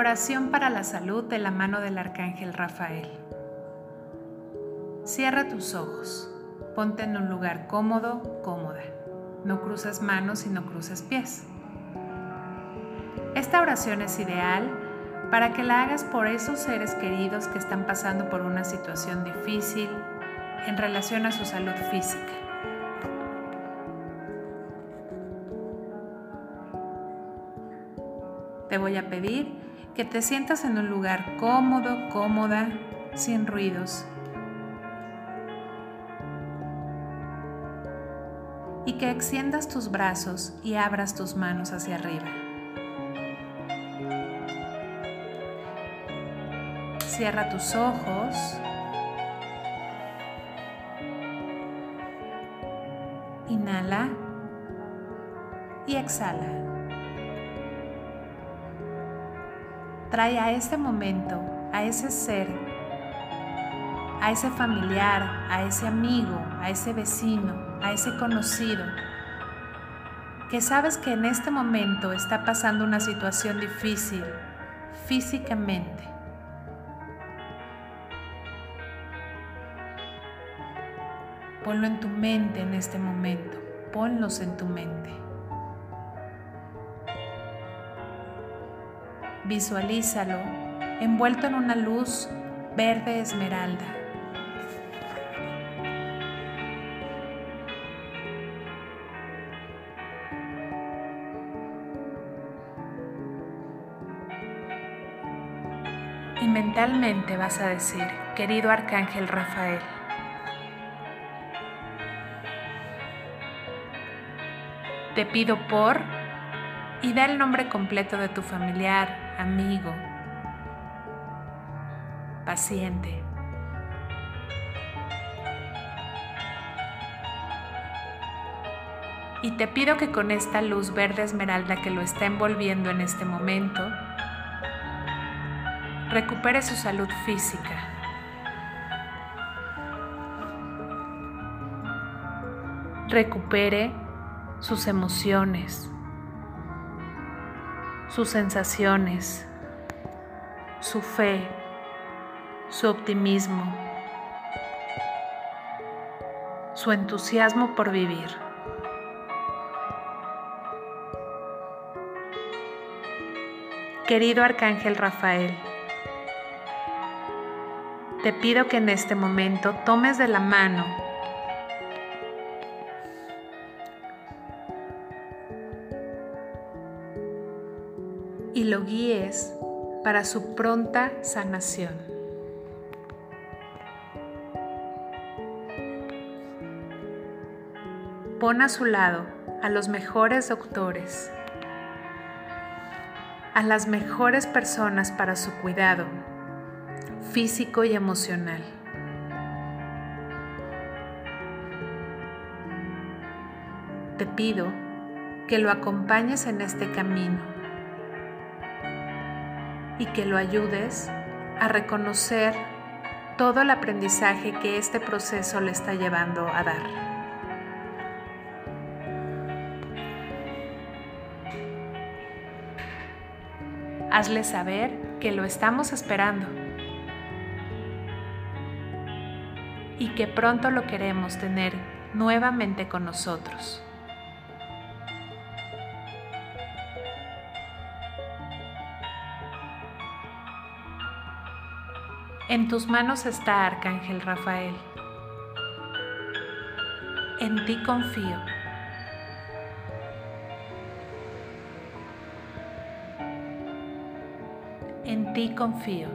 Oración para la salud de la mano del Arcángel Rafael. Cierra tus ojos. Ponte en un lugar cómodo, cómoda. No cruzas manos y no cruzas pies. Esta oración es ideal para que la hagas por esos seres queridos que están pasando por una situación difícil en relación a su salud física. Te voy a pedir que te sientas en un lugar cómodo, cómoda, sin ruidos. Y que extiendas tus brazos y abras tus manos hacia arriba. Cierra tus ojos. Inhala y exhala. Trae a ese momento, a ese ser, a ese familiar, a ese amigo, a ese vecino, a ese conocido, que sabes que en este momento está pasando una situación difícil físicamente. Ponlo en tu mente en este momento, ponlos en tu mente. Visualízalo envuelto en una luz verde esmeralda. Y mentalmente vas a decir, querido Arcángel Rafael, te pido por y da el nombre completo de tu familiar, amigo, paciente. Y te pido que con esta luz verde esmeralda que lo está envolviendo en este momento, recupere su salud física. Recupere sus emociones sus sensaciones, su fe, su optimismo, su entusiasmo por vivir. Querido Arcángel Rafael, te pido que en este momento tomes de la mano y lo guíes para su pronta sanación. Pon a su lado a los mejores doctores, a las mejores personas para su cuidado físico y emocional. Te pido que lo acompañes en este camino y que lo ayudes a reconocer todo el aprendizaje que este proceso le está llevando a dar. Hazle saber que lo estamos esperando y que pronto lo queremos tener nuevamente con nosotros. En tus manos está Arcángel Rafael. En ti confío. En ti confío.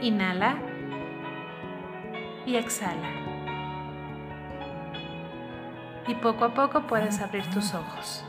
Inhala y exhala y poco a poco puedes abrir tus ojos.